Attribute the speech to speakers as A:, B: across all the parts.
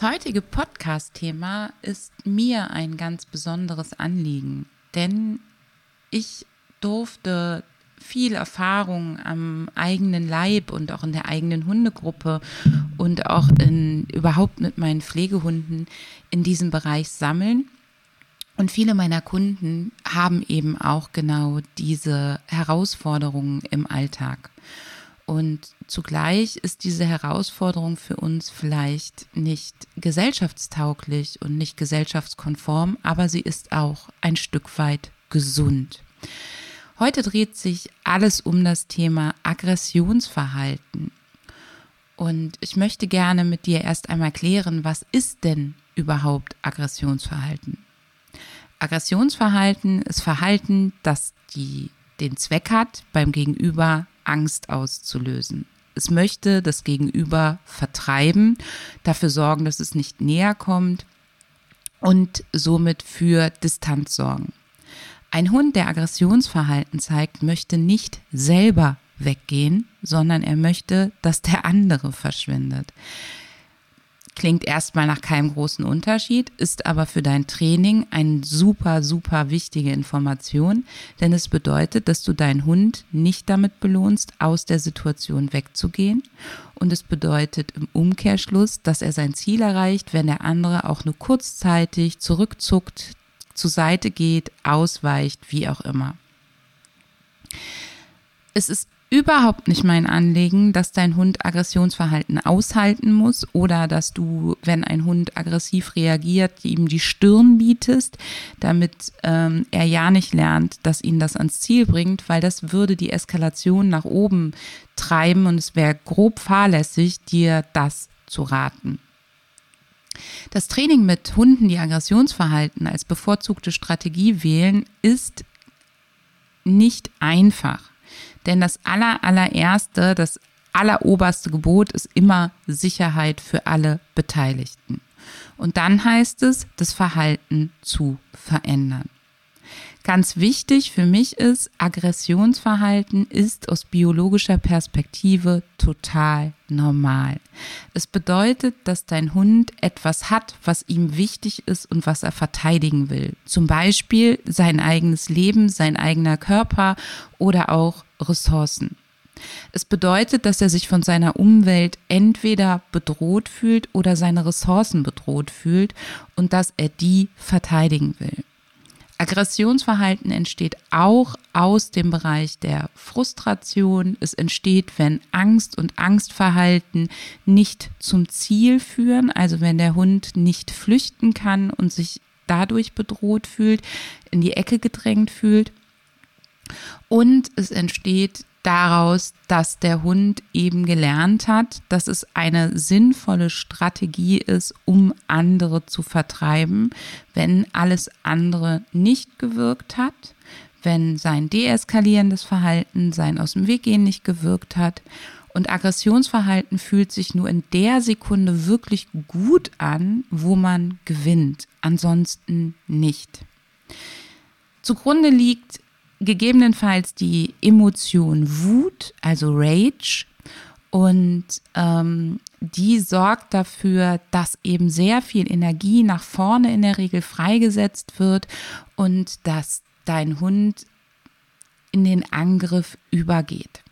A: Das heutige Podcast-Thema ist mir ein ganz besonderes Anliegen, denn ich durfte viel Erfahrung am eigenen Leib und auch in der eigenen Hundegruppe und auch in, überhaupt mit meinen Pflegehunden in diesem Bereich sammeln. Und viele meiner Kunden haben eben auch genau diese Herausforderungen im Alltag. Und zugleich ist diese Herausforderung für uns vielleicht nicht gesellschaftstauglich und nicht gesellschaftskonform, aber sie ist auch ein Stück weit gesund. Heute dreht sich alles um das Thema Aggressionsverhalten. Und ich möchte gerne mit dir erst einmal klären, was ist denn überhaupt Aggressionsverhalten? Aggressionsverhalten ist Verhalten, das die, den Zweck hat, beim Gegenüber Angst auszulösen. Es möchte das Gegenüber vertreiben, dafür sorgen, dass es nicht näher kommt und somit für Distanz sorgen. Ein Hund, der Aggressionsverhalten zeigt, möchte nicht selber weggehen, sondern er möchte, dass der andere verschwindet. Klingt erstmal nach keinem großen Unterschied, ist aber für dein Training eine super, super wichtige Information, denn es bedeutet, dass du deinen Hund nicht damit belohnst, aus der Situation wegzugehen. Und es bedeutet im Umkehrschluss, dass er sein Ziel erreicht, wenn der andere auch nur kurzzeitig zurückzuckt, zur Seite geht, ausweicht, wie auch immer. Es ist überhaupt nicht mein Anliegen, dass dein Hund Aggressionsverhalten aushalten muss oder dass du, wenn ein Hund aggressiv reagiert, ihm die Stirn bietest, damit ähm, er ja nicht lernt, dass ihn das ans Ziel bringt, weil das würde die Eskalation nach oben treiben und es wäre grob fahrlässig, dir das zu raten. Das Training mit Hunden, die Aggressionsverhalten als bevorzugte Strategie wählen, ist nicht einfach. Denn das aller, allererste, das alleroberste Gebot ist immer Sicherheit für alle Beteiligten. Und dann heißt es, das Verhalten zu verändern. Ganz wichtig für mich ist, Aggressionsverhalten ist aus biologischer Perspektive total normal. Es bedeutet, dass dein Hund etwas hat, was ihm wichtig ist und was er verteidigen will. Zum Beispiel sein eigenes Leben, sein eigener Körper oder auch Ressourcen. Es bedeutet, dass er sich von seiner Umwelt entweder bedroht fühlt oder seine Ressourcen bedroht fühlt und dass er die verteidigen will. Aggressionsverhalten entsteht auch aus dem Bereich der Frustration. Es entsteht, wenn Angst und Angstverhalten nicht zum Ziel führen, also wenn der Hund nicht flüchten kann und sich dadurch bedroht fühlt, in die Ecke gedrängt fühlt. Und es entsteht daraus, dass der Hund eben gelernt hat, dass es eine sinnvolle Strategie ist, um andere zu vertreiben, wenn alles andere nicht gewirkt hat, wenn sein deeskalierendes Verhalten, sein aus dem Weg gehen nicht gewirkt hat. Und Aggressionsverhalten fühlt sich nur in der Sekunde wirklich gut an, wo man gewinnt, ansonsten nicht. Zugrunde liegt gegebenenfalls die Emotion Wut, also Rage. Und ähm, die sorgt dafür, dass eben sehr viel Energie nach vorne in der Regel freigesetzt wird und dass dein Hund in den Angriff übergeht.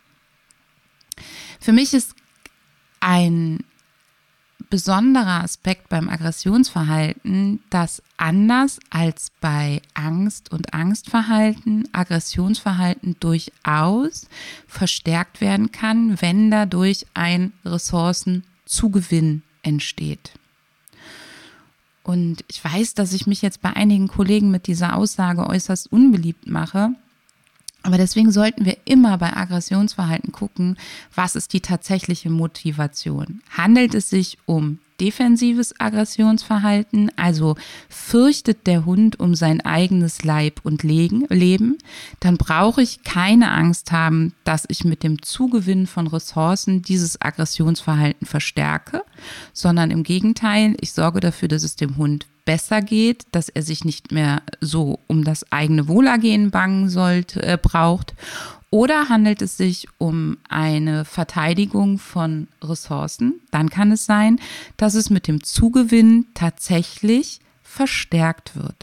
A: Für mich ist ein besonderer Aspekt beim Aggressionsverhalten, dass anders als bei Angst und Angstverhalten Aggressionsverhalten durchaus verstärkt werden kann, wenn dadurch ein Ressourcenzugewinn entsteht. Und ich weiß, dass ich mich jetzt bei einigen Kollegen mit dieser Aussage äußerst unbeliebt mache. Aber deswegen sollten wir immer bei Aggressionsverhalten gucken, was ist die tatsächliche Motivation? Handelt es sich um defensives Aggressionsverhalten, also fürchtet der Hund um sein eigenes Leib und Leben, dann brauche ich keine Angst haben, dass ich mit dem Zugewinn von Ressourcen dieses Aggressionsverhalten verstärke, sondern im Gegenteil, ich sorge dafür, dass es dem Hund besser geht, dass er sich nicht mehr so um das eigene Wohlergehen bangen sollte, äh, braucht oder handelt es sich um eine Verteidigung von Ressourcen? Dann kann es sein, dass es mit dem Zugewinn tatsächlich verstärkt wird.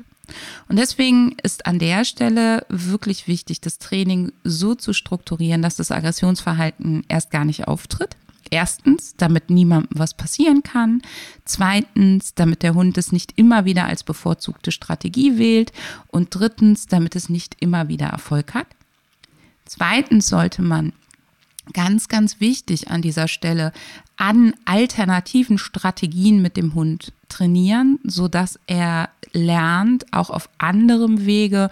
A: Und deswegen ist an der Stelle wirklich wichtig, das Training so zu strukturieren, dass das Aggressionsverhalten erst gar nicht auftritt. Erstens, damit niemandem was passieren kann. Zweitens, damit der Hund es nicht immer wieder als bevorzugte Strategie wählt. Und drittens, damit es nicht immer wieder Erfolg hat. Zweitens sollte man ganz, ganz wichtig an dieser Stelle an alternativen Strategien mit dem Hund trainieren, sodass er lernt, auch auf anderem Wege,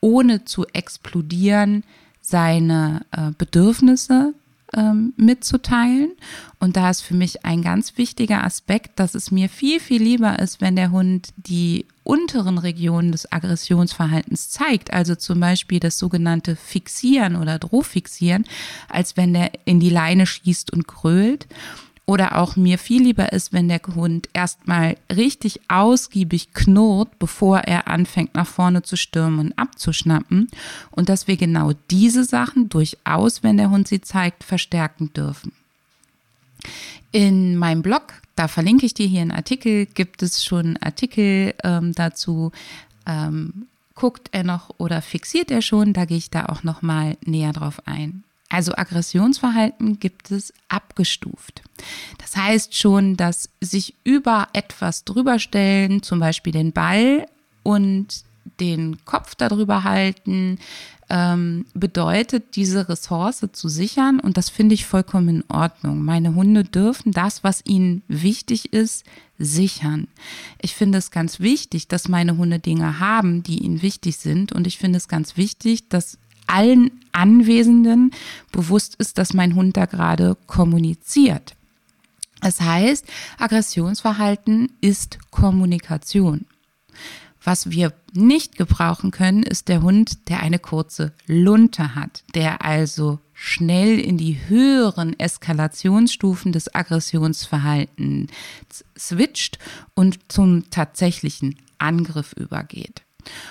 A: ohne zu explodieren, seine äh, Bedürfnisse ähm, mitzuteilen. Und da ist für mich ein ganz wichtiger Aspekt, dass es mir viel, viel lieber ist, wenn der Hund die unteren Regionen des Aggressionsverhaltens zeigt, also zum Beispiel das sogenannte Fixieren oder Drohfixieren, als wenn der in die Leine schießt und grölt. Oder auch mir viel lieber ist, wenn der Hund erstmal richtig ausgiebig knurrt, bevor er anfängt nach vorne zu stürmen und abzuschnappen. Und dass wir genau diese Sachen durchaus, wenn der Hund sie zeigt, verstärken dürfen. In meinem Blog, da verlinke ich dir hier einen Artikel, gibt es schon Artikel ähm, dazu. Ähm, guckt er noch oder fixiert er schon? Da gehe ich da auch noch mal näher drauf ein. Also Aggressionsverhalten gibt es abgestuft. Das heißt schon, dass sich über etwas drüber stellen, zum Beispiel den Ball und den Kopf darüber halten, ähm, bedeutet, diese Ressource zu sichern. Und das finde ich vollkommen in Ordnung. Meine Hunde dürfen das, was ihnen wichtig ist, sichern. Ich finde es ganz wichtig, dass meine Hunde Dinge haben, die ihnen wichtig sind. Und ich finde es ganz wichtig, dass allen Anwesenden bewusst ist, dass mein Hund da gerade kommuniziert. Das heißt, Aggressionsverhalten ist Kommunikation. Was wir nicht gebrauchen können, ist der Hund, der eine kurze Lunte hat, der also schnell in die höheren Eskalationsstufen des Aggressionsverhaltens switcht und zum tatsächlichen Angriff übergeht.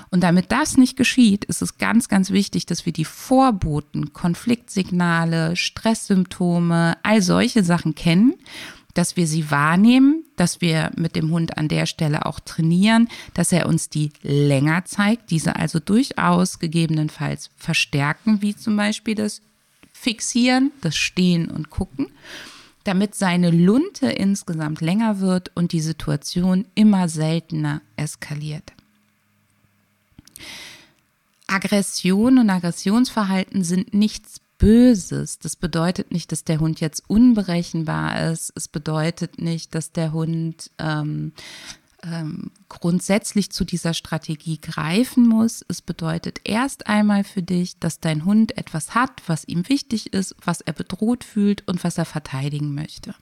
A: Und damit das nicht geschieht, ist es ganz, ganz wichtig, dass wir die Vorboten, Konfliktsignale, Stresssymptome, all solche Sachen kennen, dass wir sie wahrnehmen, dass wir mit dem Hund an der Stelle auch trainieren, dass er uns die länger zeigt, diese also durchaus gegebenenfalls verstärken, wie zum Beispiel das Fixieren, das Stehen und Gucken damit seine Lunte insgesamt länger wird und die Situation immer seltener eskaliert. Aggression und Aggressionsverhalten sind nichts Böses. Das bedeutet nicht, dass der Hund jetzt unberechenbar ist. Es bedeutet nicht, dass der Hund ähm, ähm, grundsätzlich zu dieser Strategie greifen muss. Es bedeutet erst einmal für dich, dass dein Hund etwas hat, was ihm wichtig ist, was er bedroht fühlt und was er verteidigen möchte.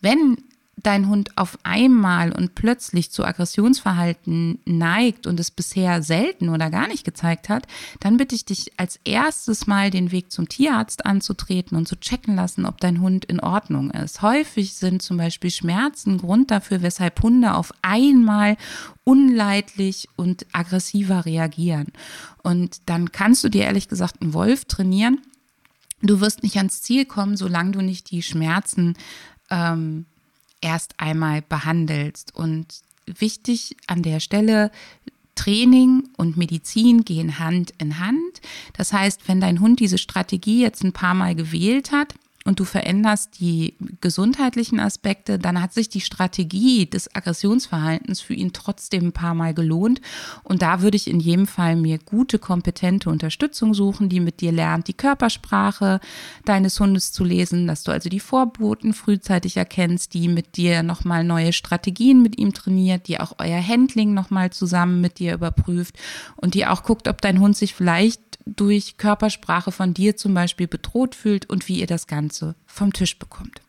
A: Wenn dein Hund auf einmal und plötzlich zu Aggressionsverhalten neigt und es bisher selten oder gar nicht gezeigt hat, dann bitte ich dich als erstes mal den Weg zum Tierarzt anzutreten und zu checken lassen, ob dein Hund in Ordnung ist. Häufig sind zum Beispiel Schmerzen Grund dafür, weshalb Hunde auf einmal unleidlich und aggressiver reagieren. Und dann kannst du dir ehrlich gesagt einen Wolf trainieren. Du wirst nicht ans Ziel kommen, solange du nicht die Schmerzen ähm, erst einmal behandelst. Und wichtig an der Stelle, Training und Medizin gehen Hand in Hand. Das heißt, wenn dein Hund diese Strategie jetzt ein paar Mal gewählt hat, und du veränderst die gesundheitlichen Aspekte, dann hat sich die Strategie des Aggressionsverhaltens für ihn trotzdem ein paar Mal gelohnt. Und da würde ich in jedem Fall mir gute, kompetente Unterstützung suchen, die mit dir lernt, die Körpersprache deines Hundes zu lesen, dass du also die Vorboten frühzeitig erkennst, die mit dir nochmal neue Strategien mit ihm trainiert, die auch euer Handling nochmal zusammen mit dir überprüft und die auch guckt, ob dein Hund sich vielleicht durch Körpersprache von dir zum Beispiel bedroht fühlt und wie ihr das Ganze vom Tisch bekommt.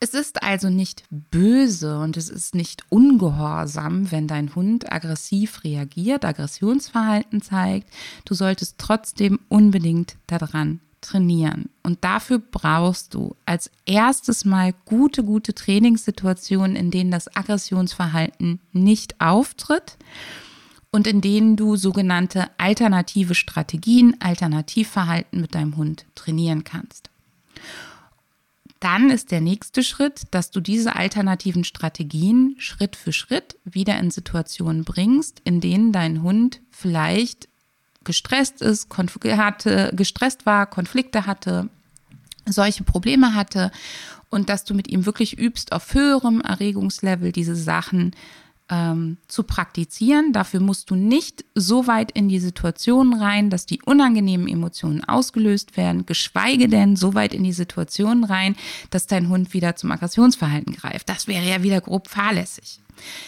A: Es ist also nicht böse und es ist nicht ungehorsam, wenn dein Hund aggressiv reagiert, Aggressionsverhalten zeigt. Du solltest trotzdem unbedingt daran trainieren. Und dafür brauchst du als erstes mal gute, gute Trainingssituationen, in denen das Aggressionsverhalten nicht auftritt und in denen du sogenannte alternative Strategien, Alternativverhalten mit deinem Hund trainieren kannst. Dann ist der nächste Schritt, dass du diese alternativen Strategien Schritt für Schritt wieder in Situationen bringst, in denen dein Hund vielleicht gestresst ist, hatte, gestresst war, Konflikte hatte, solche Probleme hatte und dass du mit ihm wirklich übst, auf höherem Erregungslevel diese Sachen ähm, zu praktizieren. Dafür musst du nicht so weit in die Situation rein, dass die unangenehmen Emotionen ausgelöst werden, geschweige denn so weit in die Situation rein, dass dein Hund wieder zum Aggressionsverhalten greift. Das wäre ja wieder grob fahrlässig.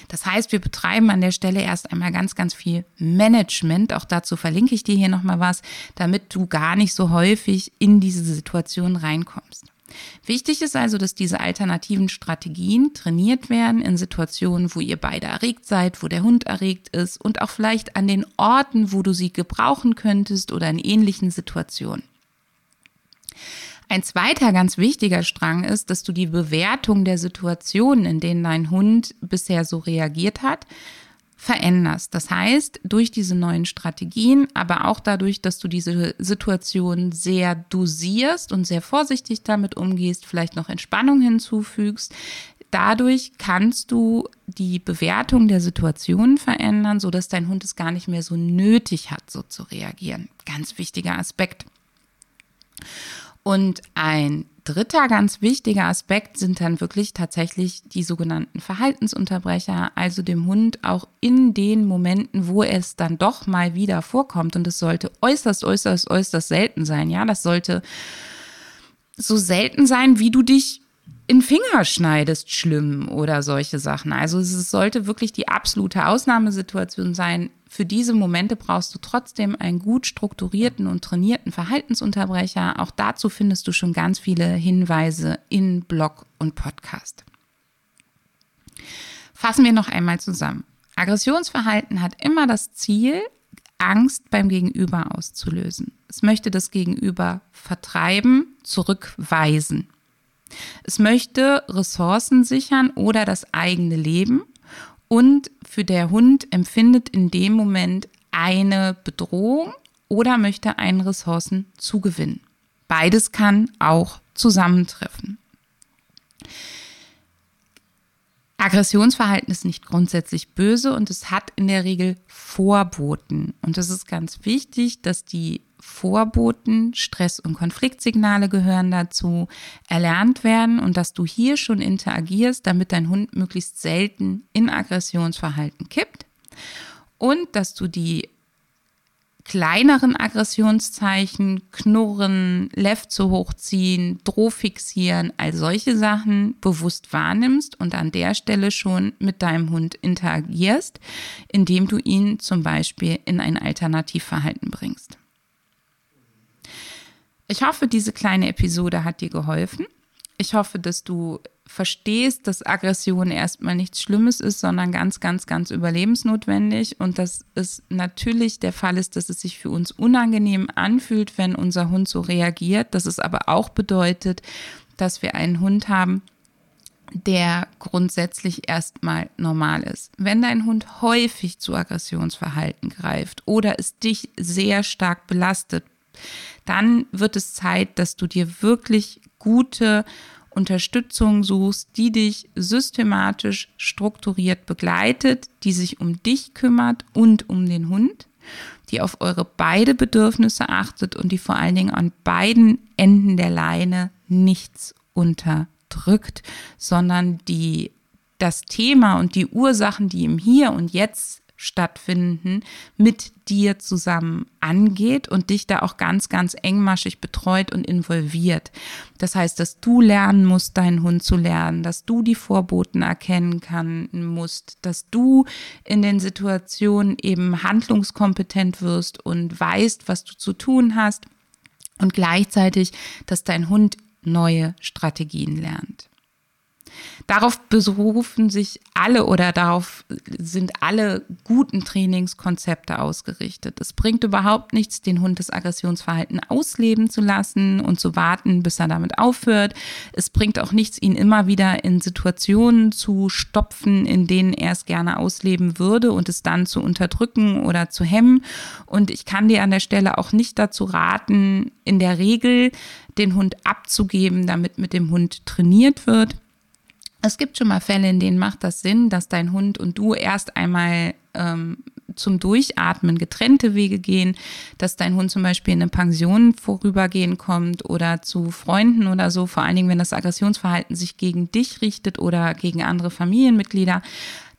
A: Das heißt, wir betreiben an der Stelle erst einmal ganz, ganz viel Management. Auch dazu verlinke ich dir hier nochmal was, damit du gar nicht so häufig in diese Situation reinkommst. Wichtig ist also, dass diese alternativen Strategien trainiert werden in Situationen, wo ihr beide erregt seid, wo der Hund erregt ist und auch vielleicht an den Orten, wo du sie gebrauchen könntest oder in ähnlichen Situationen. Ein zweiter ganz wichtiger Strang ist, dass du die Bewertung der Situationen, in denen dein Hund bisher so reagiert hat, veränderst. Das heißt, durch diese neuen Strategien, aber auch dadurch, dass du diese Situation sehr dosierst und sehr vorsichtig damit umgehst, vielleicht noch Entspannung hinzufügst, dadurch kannst du die Bewertung der Situation verändern, sodass dein Hund es gar nicht mehr so nötig hat, so zu reagieren. Ganz wichtiger Aspekt. Und ein dritter ganz wichtiger Aspekt sind dann wirklich tatsächlich die sogenannten Verhaltensunterbrecher, also dem Hund auch in den Momenten, wo es dann doch mal wieder vorkommt. Und es sollte äußerst, äußerst, äußerst selten sein. Ja, das sollte so selten sein, wie du dich in Finger schneidest, schlimm oder solche Sachen. Also es sollte wirklich die absolute Ausnahmesituation sein. Für diese Momente brauchst du trotzdem einen gut strukturierten und trainierten Verhaltensunterbrecher. Auch dazu findest du schon ganz viele Hinweise in Blog und Podcast. Fassen wir noch einmal zusammen. Aggressionsverhalten hat immer das Ziel, Angst beim Gegenüber auszulösen. Es möchte das Gegenüber vertreiben, zurückweisen. Es möchte Ressourcen sichern oder das eigene Leben und für der Hund empfindet in dem Moment eine Bedrohung oder möchte einen Ressourcen zugewinnen. Beides kann auch zusammentreffen. Aggressionsverhalten ist nicht grundsätzlich böse und es hat in der Regel Vorboten. Und es ist ganz wichtig, dass die Vorboten, Stress- und Konfliktsignale gehören dazu, erlernt werden und dass du hier schon interagierst, damit dein Hund möglichst selten in Aggressionsverhalten kippt und dass du die kleineren Aggressionszeichen, Knurren, Lefze hochziehen, Droh fixieren, all solche Sachen bewusst wahrnimmst und an der Stelle schon mit deinem Hund interagierst, indem du ihn zum Beispiel in ein Alternativverhalten bringst. Ich hoffe, diese kleine Episode hat dir geholfen. Ich hoffe, dass du verstehst, dass Aggression erstmal nichts Schlimmes ist, sondern ganz, ganz, ganz überlebensnotwendig und dass es natürlich der Fall ist, dass es sich für uns unangenehm anfühlt, wenn unser Hund so reagiert, dass es aber auch bedeutet, dass wir einen Hund haben, der grundsätzlich erstmal normal ist. Wenn dein Hund häufig zu Aggressionsverhalten greift oder es dich sehr stark belastet, dann wird es Zeit, dass du dir wirklich gute Unterstützung suchst, die dich systematisch strukturiert begleitet, die sich um dich kümmert und um den Hund, die auf eure beide Bedürfnisse achtet und die vor allen Dingen an beiden Enden der Leine nichts unterdrückt, sondern die das Thema und die Ursachen, die im Hier und Jetzt stattfinden, mit dir zusammen angeht und dich da auch ganz, ganz engmaschig betreut und involviert. Das heißt, dass du lernen musst, deinen Hund zu lernen, dass du die Vorboten erkennen kann, musst, dass du in den Situationen eben handlungskompetent wirst und weißt, was du zu tun hast und gleichzeitig, dass dein Hund neue Strategien lernt. Darauf berufen sich alle oder darauf sind alle guten Trainingskonzepte ausgerichtet. Es bringt überhaupt nichts, den Hund das Aggressionsverhalten ausleben zu lassen und zu warten, bis er damit aufhört. Es bringt auch nichts, ihn immer wieder in Situationen zu stopfen, in denen er es gerne ausleben würde und es dann zu unterdrücken oder zu hemmen. Und ich kann dir an der Stelle auch nicht dazu raten, in der Regel den Hund abzugeben, damit mit dem Hund trainiert wird. Es gibt schon mal Fälle, in denen macht das Sinn, dass dein Hund und du erst einmal ähm, zum Durchatmen getrennte Wege gehen, dass dein Hund zum Beispiel in eine Pension vorübergehen kommt oder zu Freunden oder so, vor allen Dingen, wenn das Aggressionsverhalten sich gegen dich richtet oder gegen andere Familienmitglieder.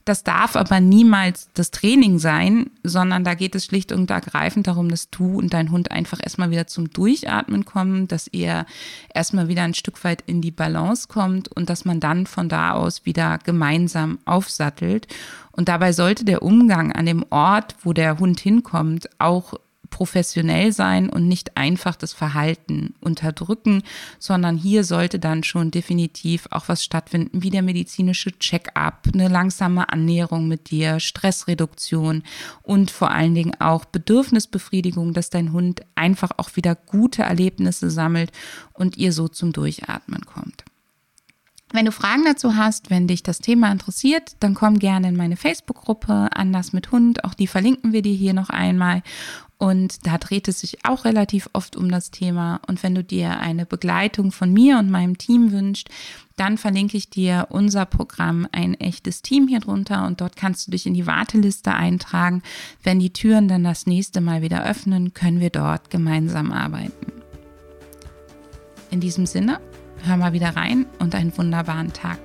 A: Das darf aber niemals das Training sein, sondern da geht es schlicht und ergreifend darum, dass du und dein Hund einfach erstmal wieder zum Durchatmen kommen, dass ihr erstmal wieder ein Stück weit in die Balance kommt und dass man dann von da aus wieder gemeinsam aufsattelt. Und dabei sollte der Umgang an dem Ort, wo der Hund hinkommt, auch professionell sein und nicht einfach das Verhalten unterdrücken, sondern hier sollte dann schon definitiv auch was stattfinden, wie der medizinische Check-up, eine langsame Annäherung mit dir, Stressreduktion und vor allen Dingen auch Bedürfnisbefriedigung, dass dein Hund einfach auch wieder gute Erlebnisse sammelt und ihr so zum Durchatmen kommt. Wenn du Fragen dazu hast, wenn dich das Thema interessiert, dann komm gerne in meine Facebook-Gruppe Anders mit Hund. Auch die verlinken wir dir hier noch einmal. Und da dreht es sich auch relativ oft um das Thema. Und wenn du dir eine Begleitung von mir und meinem Team wünschst, dann verlinke ich dir unser Programm Ein echtes Team hier drunter und dort kannst du dich in die Warteliste eintragen. Wenn die Türen dann das nächste Mal wieder öffnen, können wir dort gemeinsam arbeiten. In diesem Sinne, hör mal wieder rein und einen wunderbaren Tag.